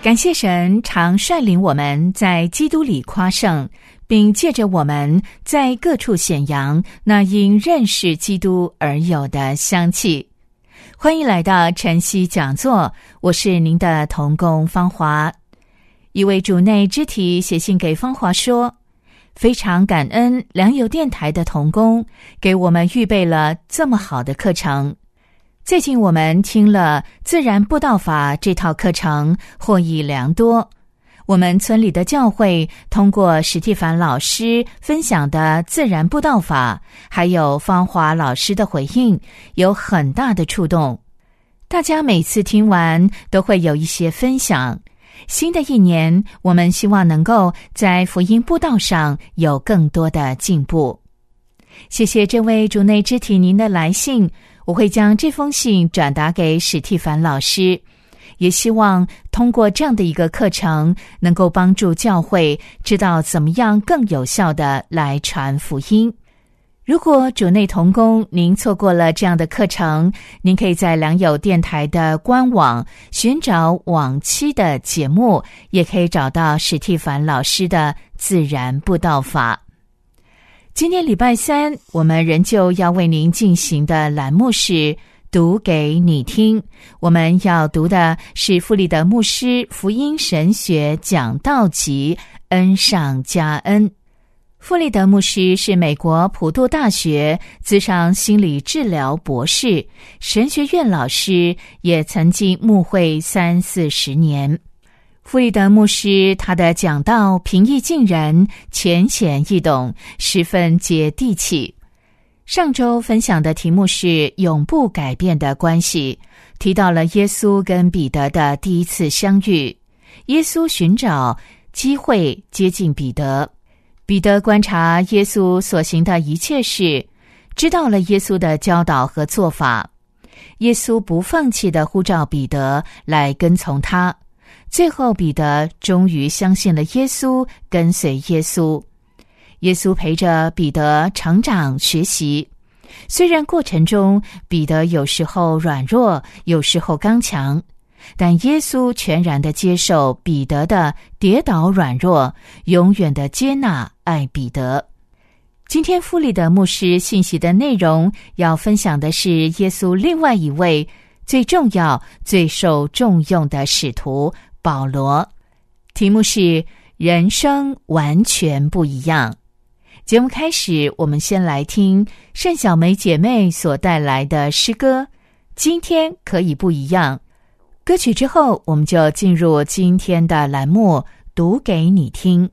感谢神常率领我们在基督里夸胜。并借着我们在各处显扬那因认识基督而有的香气。欢迎来到晨曦讲座，我是您的同工芳华。一位主内肢体写信给芳华说：“非常感恩良友电台的同工给我们预备了这么好的课程。最近我们听了自然布道法这套课程，获益良多。”我们村里的教会通过史蒂凡老师分享的自然布道法，还有芳华老师的回应，有很大的触动。大家每次听完都会有一些分享。新的一年，我们希望能够在福音布道上有更多的进步。谢谢这位主内肢体您的来信，我会将这封信转达给史蒂凡老师。也希望通过这样的一个课程，能够帮助教会知道怎么样更有效的来传福音。如果主内同工您错过了这样的课程，您可以在良友电台的官网寻找往期的节目，也可以找到史蒂凡老师的自然布道法。今天礼拜三，我们仍旧要为您进行的栏目是。读给你听。我们要读的是弗里德牧师福音神学讲道集，恩上加恩。弗里德牧师是美国普渡大学资商心理治疗博士、神学院老师，也曾经牧会三四十年。弗里德牧师他的讲道平易近人、浅显易懂，十分接地气。上周分享的题目是“永不改变的关系”，提到了耶稣跟彼得的第一次相遇。耶稣寻找机会接近彼得，彼得观察耶稣所行的一切事，知道了耶稣的教导和做法。耶稣不放弃的呼召彼得来跟从他，最后彼得终于相信了耶稣，跟随耶稣。耶稣陪着彼得成长学习，虽然过程中彼得有时候软弱，有时候刚强，但耶稣全然的接受彼得的跌倒软弱，永远的接纳爱彼得。今天富里的牧师信息的内容要分享的是耶稣另外一位最重要、最受重用的使徒保罗，题目是人生完全不一样。节目开始，我们先来听盛小梅姐妹所带来的诗歌。今天可以不一样。歌曲之后，我们就进入今天的栏目，读给你听。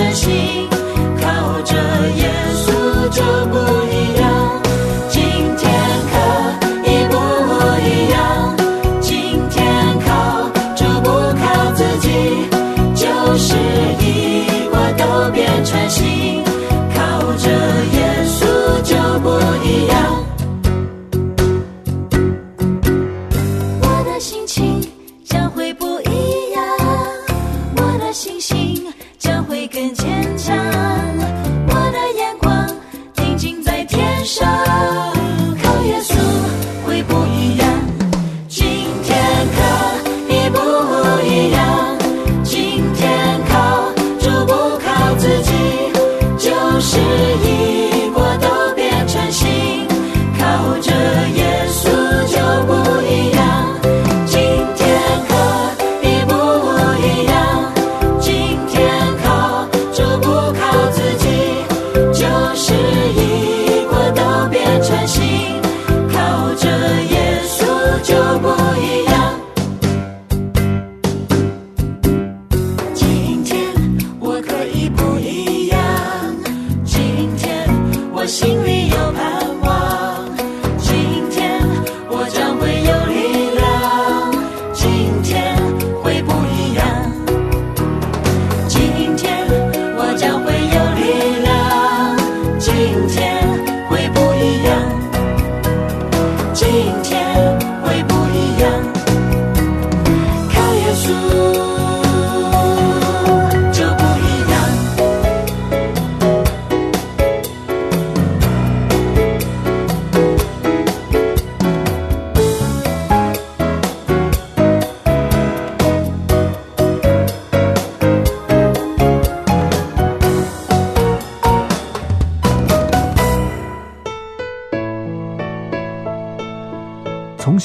珍惜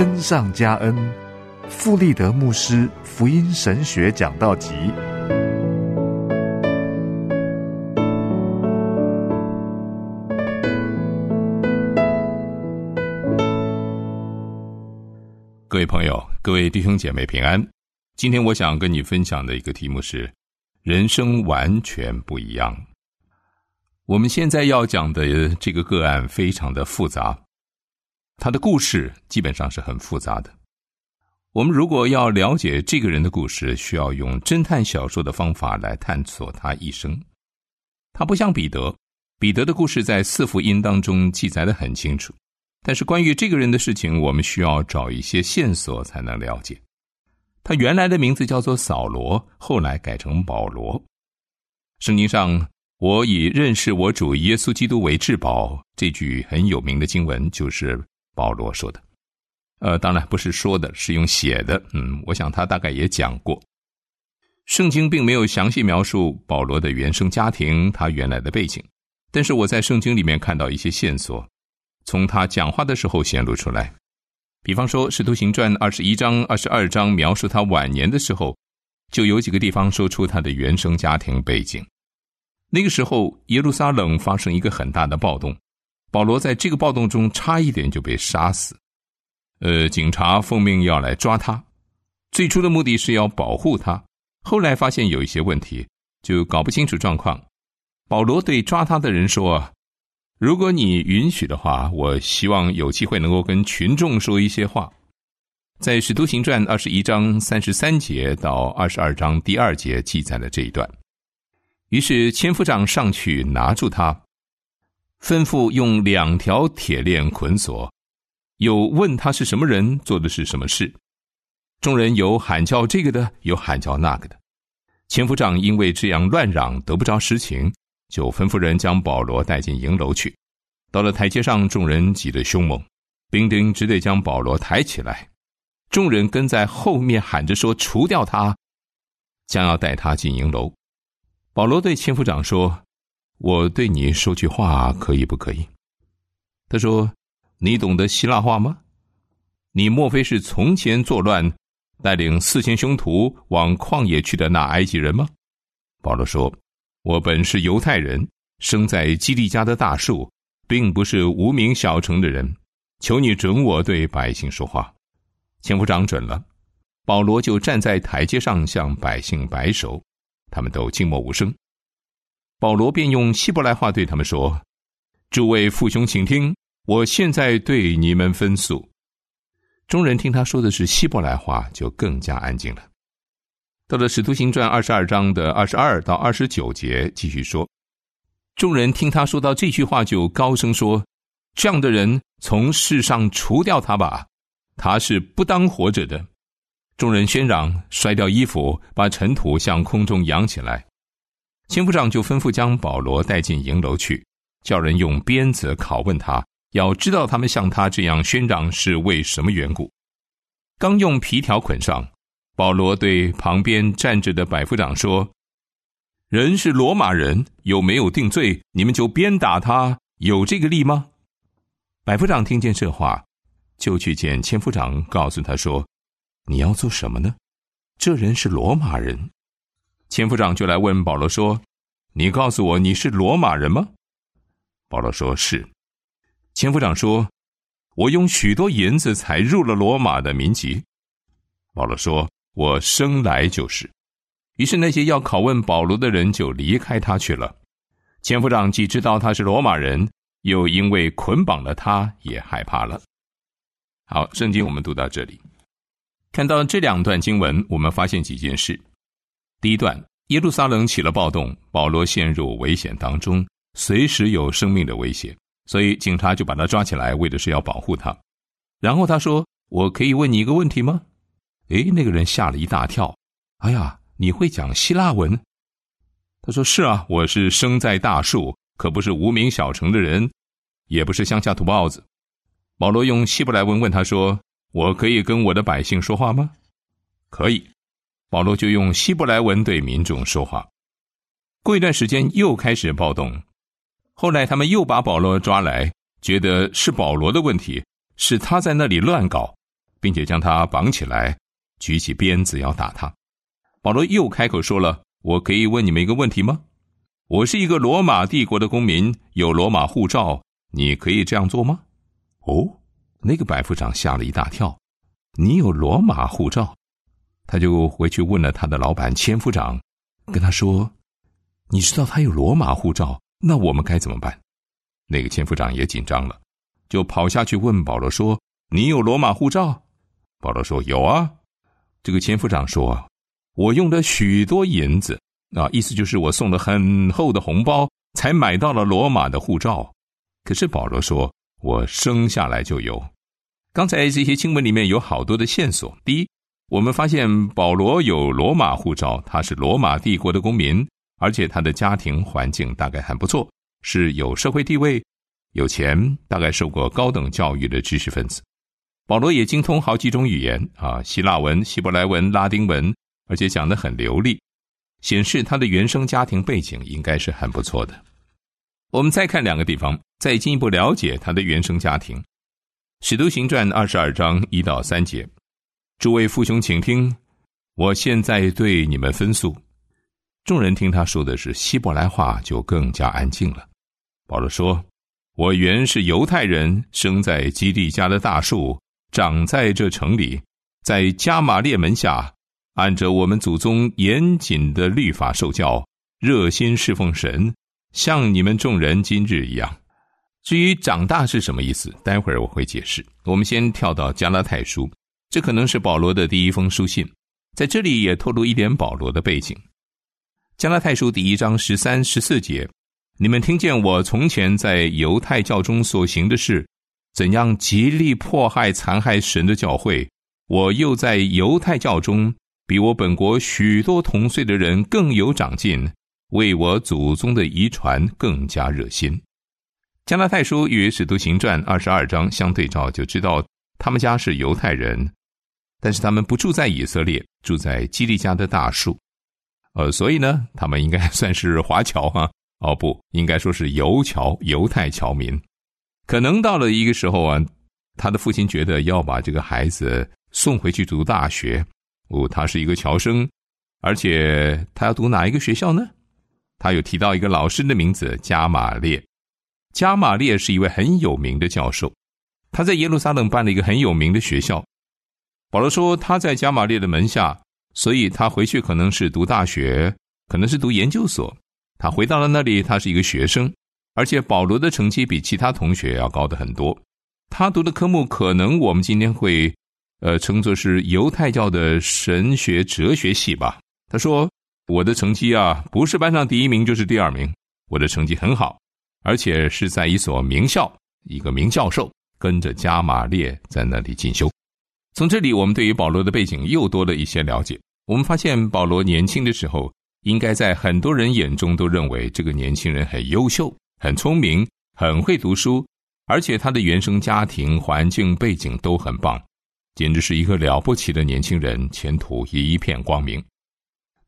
恩上加恩，富利德牧师福音神学讲道集。各位朋友，各位弟兄姐妹平安。今天我想跟你分享的一个题目是：人生完全不一样。我们现在要讲的这个个案非常的复杂，他的故事基本上是很复杂的。我们如果要了解这个人的故事，需要用侦探小说的方法来探索他一生。他不像彼得，彼得的故事在四福音当中记载的很清楚。但是关于这个人的事情，我们需要找一些线索才能了解。他原来的名字叫做扫罗，后来改成保罗。圣经上“我以认识我主耶稣基督为至宝”这句很有名的经文，就是保罗说的。呃，当然不是说的，是用写的。嗯，我想他大概也讲过。圣经并没有详细描述保罗的原生家庭，他原来的背景，但是我在圣经里面看到一些线索。从他讲话的时候显露出来，比方说《使徒行传》二十一章、二十二章描述他晚年的时候，就有几个地方说出他的原生家庭背景。那个时候，耶路撒冷发生一个很大的暴动，保罗在这个暴动中差一点就被杀死。呃，警察奉命要来抓他，最初的目的是要保护他，后来发现有一些问题，就搞不清楚状况。保罗对抓他的人说。如果你允许的话，我希望有机会能够跟群众说一些话。在《使徒行传》二十一章三十三节到二十二章第二节记载了这一段。于是千夫长上去拿住他，吩咐用两条铁链捆锁，又问他是什么人，做的是什么事。众人有喊叫这个的，有喊叫那个的。千夫长因为这样乱嚷，得不着实情。就吩咐人将保罗带进营楼去。到了台阶上，众人挤得凶猛，兵丁只得将保罗抬起来。众人跟在后面喊着说：“除掉他，将要带他进营楼。”保罗对千夫长说：“我对你说句话，可以不可以？”他说：“你懂得希腊话吗？你莫非是从前作乱，带领四千凶徒往旷野去的那埃及人吗？”保罗说：“我本是犹太人，生在基利家的大树，并不是无名小城的人。求你准我对百姓说话。”千夫长准了，保罗就站在台阶上向百姓摆手。他们都静默无声。保罗便用希伯来话对他们说：“诸位父兄，请听，我现在对你们分诉。”众人听他说的是希伯来话，就更加安静了。到了《使徒行传》二十二章的二十二到二十九节，继续说：众人听他说到这句话，就高声说：“这样的人从世上除掉他吧，他是不当活着的。”众人喧嚷，摔掉衣服，把尘土向空中扬起来。千夫长就吩咐将保罗带进营楼去，叫人用鞭子拷问他，要知道他们像他这样宣嚷是为什么缘故。刚用皮条捆上，保罗对旁边站着的百夫长说：“人是罗马人，又没有定罪，你们就鞭打他，有这个力吗？”百夫长听见这话，就去见千夫长，告诉他说。你要做什么呢？这人是罗马人。千夫长就来问保罗说：“你告诉我你是罗马人吗？”保罗说：“是。”千夫长说：“我用许多银子才入了罗马的民籍。”保罗说：“我生来就是。”于是那些要拷问保罗的人就离开他去了。千夫长既知道他是罗马人，又因为捆绑了他，也害怕了。好，圣经我们读到这里。看到这两段经文，我们发现几件事。第一段，耶路撒冷起了暴动，保罗陷入危险当中，随时有生命的威胁，所以警察就把他抓起来，为的是要保护他。然后他说：“我可以问你一个问题吗？”诶，那个人吓了一大跳。哎呀，你会讲希腊文？他说：“是啊，我是生在大树，可不是无名小城的人，也不是乡下土包子。”保罗用希伯来文问他说。我可以跟我的百姓说话吗？可以，保罗就用希伯来文对民众说话。过一段时间又开始暴动，后来他们又把保罗抓来，觉得是保罗的问题，是他在那里乱搞，并且将他绑起来，举起鞭子要打他。保罗又开口说了：“我可以问你们一个问题吗？我是一个罗马帝国的公民，有罗马护照，你可以这样做吗？”哦。那个百夫长吓了一大跳，你有罗马护照？他就回去问了他的老板千夫长，跟他说：“你知道他有罗马护照，那我们该怎么办？”那个千夫长也紧张了，就跑下去问保罗说：“你有罗马护照？”保罗说：“有啊。”这个千夫长说：“我用了许多银子啊，意思就是我送了很厚的红包，才买到了罗马的护照。”可是保罗说。我生下来就有。刚才这些经文里面有好多的线索。第一，我们发现保罗有罗马护照，他是罗马帝国的公民，而且他的家庭环境大概很不错，是有社会地位、有钱，大概受过高等教育的知识分子。保罗也精通好几种语言啊，希腊文、希伯来文、拉丁文，而且讲得很流利，显示他的原生家庭背景应该是很不错的。我们再看两个地方。再进一步了解他的原生家庭，《使徒行传》二十二章一到三节，诸位父兄，请听，我现在对你们分诉。众人听他说的是希伯来话，就更加安静了。保罗说：“我原是犹太人，生在基地家的大树，长在这城里，在加玛列门下，按着我们祖宗严谨的律法受教，热心侍奉神，像你们众人今日一样。”至于长大是什么意思，待会儿我会解释。我们先跳到加拉太书，这可能是保罗的第一封书信，在这里也透露一点保罗的背景。加拉太书第一章十三、十四节，你们听见我从前在犹太教中所行的事，怎样极力迫害、残害神的教会；我又在犹太教中，比我本国许多同岁的人更有长进，为我祖宗的遗传更加热心。加拉太书与使徒行传二十二章相对照，就知道他们家是犹太人。但是他们不住在以色列，住在基利家的大树，呃，所以呢，他们应该算是华侨哈。哦，不应该说是犹侨，犹太侨民。可能到了一个时候啊，他的父亲觉得要把这个孩子送回去读大学。哦，他是一个侨生，而且他要读哪一个学校呢？他有提到一个老师的名字加马列。加马列是一位很有名的教授，他在耶路撒冷办了一个很有名的学校。保罗说他在加马列的门下，所以他回去可能是读大学，可能是读研究所。他回到了那里，他是一个学生，而且保罗的成绩比其他同学要高的很多。他读的科目可能我们今天会，呃，称作是犹太教的神学哲学系吧。他说：“我的成绩啊，不是班上第一名就是第二名，我的成绩很好，而且是在一所名校，一个名教授跟着加马列在那里进修。”从这里，我们对于保罗的背景又多了一些了解。我们发现，保罗年轻的时候，应该在很多人眼中都认为这个年轻人很优秀、很聪明、很会读书，而且他的原生家庭环境背景都很棒，简直是一个了不起的年轻人，前途一片光明。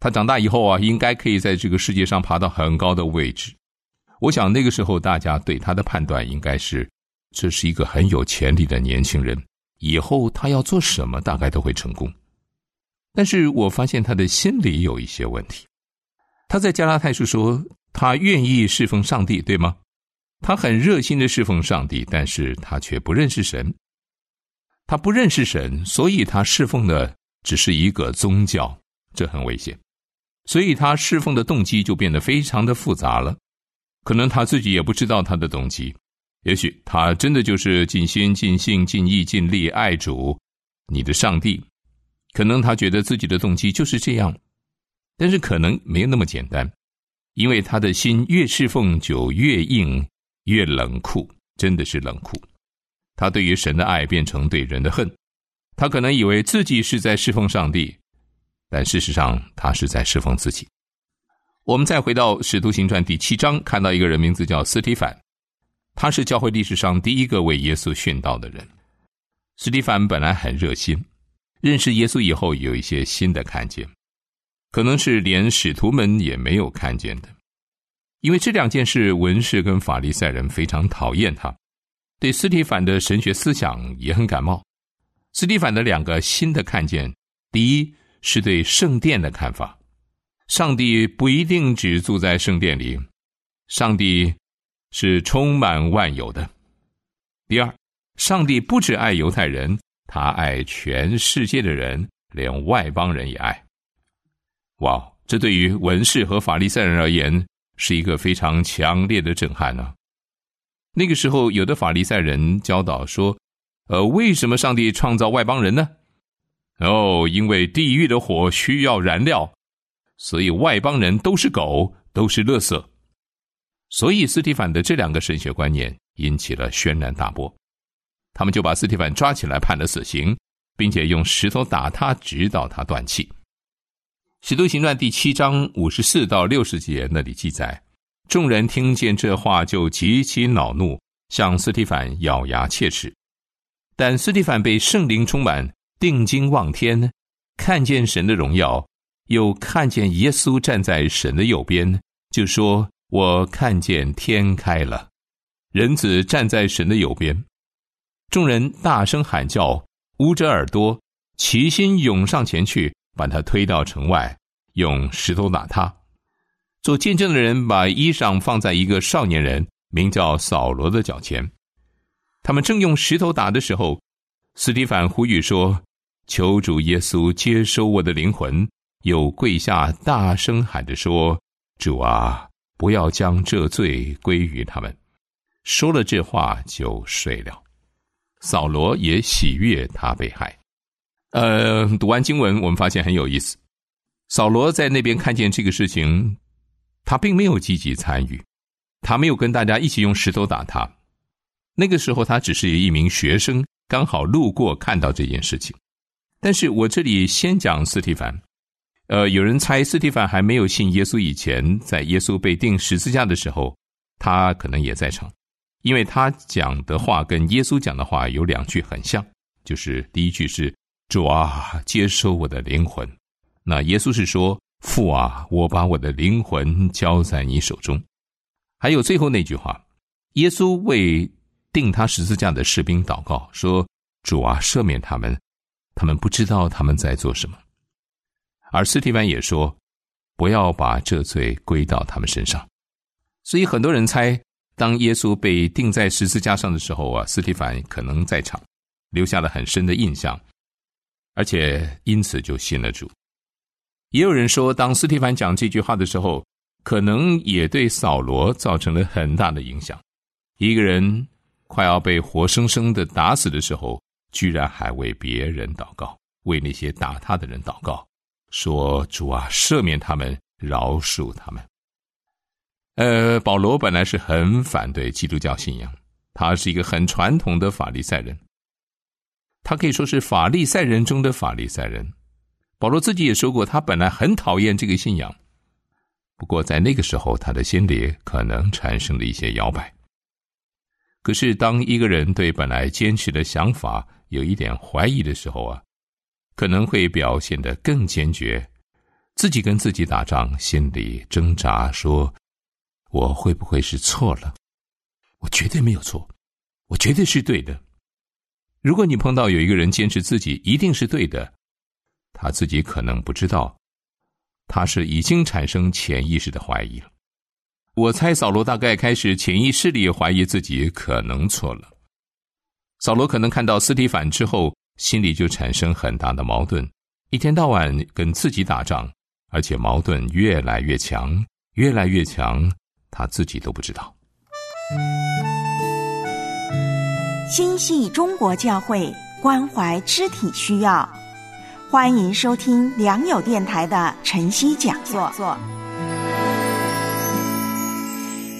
他长大以后啊，应该可以在这个世界上爬到很高的位置。我想那个时候大家对他的判断应该是，这是一个很有潜力的年轻人。以后他要做什么，大概都会成功。但是我发现他的心里有一些问题。他在加拉太书说，他愿意侍奉上帝，对吗？他很热心的侍奉上帝，但是他却不认识神。他不认识神，所以他侍奉的只是一个宗教，这很危险。所以他侍奉的动机就变得非常的复杂了。可能他自己也不知道他的动机。也许他真的就是尽心、尽性、尽意、尽力爱主，你的上帝。可能他觉得自己的动机就是这样，但是可能没有那么简单，因为他的心越侍奉就越硬、越冷酷，真的是冷酷。他对于神的爱变成对人的恨。他可能以为自己是在侍奉上帝，但事实上他是在侍奉自己。我们再回到《使徒行传》第七章，看到一个人名字叫斯提凡。他是教会历史上第一个为耶稣殉道的人。斯蒂凡本来很热心，认识耶稣以后有一些新的看见，可能是连使徒们也没有看见的。因为这两件事，文士跟法利赛人非常讨厌他，对斯蒂凡的神学思想也很感冒。斯蒂凡的两个新的看见，第一是对圣殿的看法：上帝不一定只住在圣殿里，上帝。是充满万有的。第二，上帝不只爱犹太人，他爱全世界的人，连外邦人也爱。哇，这对于文士和法利赛人而言是一个非常强烈的震撼呢。那个时候，有的法利赛人教导说：“呃，为什么上帝创造外邦人呢？哦，因为地狱的火需要燃料，所以外邦人都是狗，都是垃圾。”所以，斯蒂凡的这两个神学观念引起了轩然大波，他们就把斯蒂凡抓起来判了死刑，并且用石头打他，直到他断气。《使徒行传》第七章五十四到六十节那里记载，众人听见这话就极其恼怒，向斯蒂凡咬牙切齿。但斯蒂凡被圣灵充满，定睛望天，看见神的荣耀，又看见耶稣站在神的右边，就说。我看见天开了，人子站在神的右边，众人大声喊叫，捂着耳朵，齐心涌上前去，把他推到城外，用石头打他。做见证的人把衣裳放在一个少年人名叫扫罗的脚前。他们正用石头打的时候，斯蒂凡呼吁说：“求主耶稣接收我的灵魂。”又跪下大声喊着说：“主啊！”不要将这罪归于他们。说了这话就睡了。扫罗也喜悦他被害。呃，读完经文，我们发现很有意思。扫罗在那边看见这个事情，他并没有积极参与，他没有跟大家一起用石头打他。那个时候，他只是一名学生，刚好路过看到这件事情。但是我这里先讲斯提凡。呃，有人猜斯蒂凡还没有信耶稣以前，在耶稣被钉十字架的时候，他可能也在场，因为他讲的话跟耶稣讲的话有两句很像，就是第一句是主啊，接收我的灵魂。那耶稣是说：“父啊，我把我的灵魂交在你手中。”还有最后那句话，耶稣为钉他十字架的士兵祷告说：“主啊，赦免他们，他们不知道他们在做什么。”而斯蒂凡也说：“不要把这罪归到他们身上。”所以很多人猜，当耶稣被钉在十字架上的时候啊，斯蒂凡可能在场，留下了很深的印象，而且因此就信了主。也有人说，当斯蒂凡讲这句话的时候，可能也对扫罗造成了很大的影响。一个人快要被活生生的打死的时候，居然还为别人祷告，为那些打他的人祷告，说：“主啊，赦免他们，饶恕他们。”呃，保罗本来是很反对基督教信仰，他是一个很传统的法利赛人，他可以说是法利赛人中的法利赛人。保罗自己也说过，他本来很讨厌这个信仰，不过在那个时候，他的心里可能产生了一些摇摆。可是，当一个人对本来坚持的想法有一点怀疑的时候啊，可能会表现得更坚决，自己跟自己打仗，心里挣扎，说：“我会不会是错了？我绝对没有错，我绝对是对的。”如果你碰到有一个人坚持自己一定是对的，他自己可能不知道，他是已经产生潜意识的怀疑了。我猜扫罗大概开始潜意识里怀疑自己可能错了。扫罗可能看到斯提凡之后，心里就产生很大的矛盾，一天到晚跟自己打仗，而且矛盾越来越强，越来越强，他自己都不知道。心系中国教会，关怀肢体需要。欢迎收听良友电台的晨曦讲座。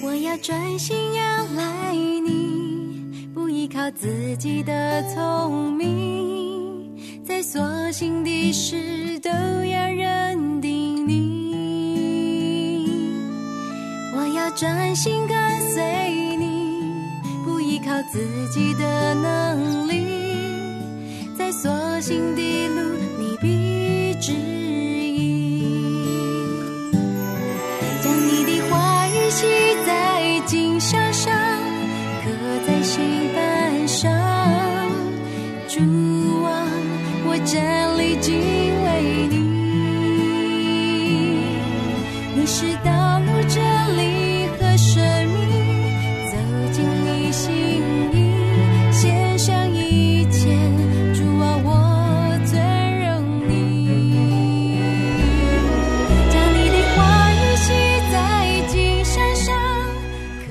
我要专心仰赖你，不依靠自己的聪明，在所幸的事都要认定你。我要专心跟随你，不依靠自己的能力，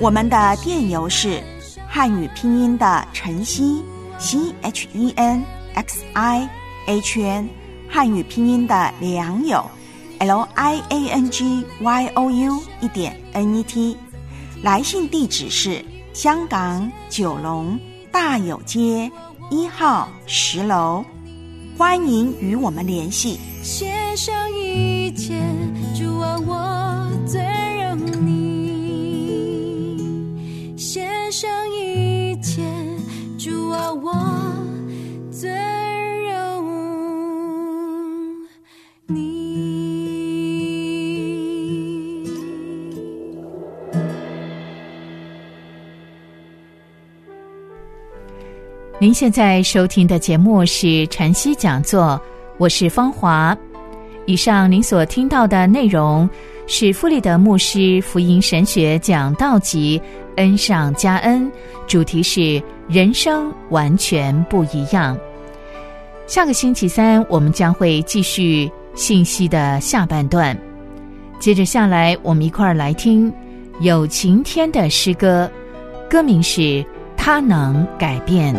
我们的电邮是汉语拼音的晨曦 c h e n x i h n，汉语拼音的良友 l i a n g y o u 一点 n e t，来信地址是香港九龙大有街一号十楼，欢迎与我们联系。献上一切，现在收听的节目是晨曦讲座，我是芳华。以上您所听到的内容是弗里德牧师福音神学讲道集。恩上加恩，主题是人生完全不一样。下个星期三，我们将会继续信息的下半段。接着下来，我们一块儿来听有晴天的诗歌，歌名是《他能改变》。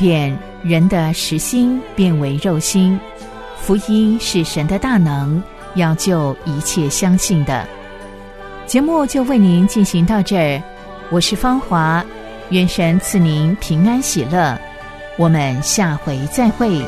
变人的食心，变为肉心。福音是神的大能，要救一切相信的。节目就为您进行到这儿，我是芳华。愿神赐您平安喜乐。我们下回再会。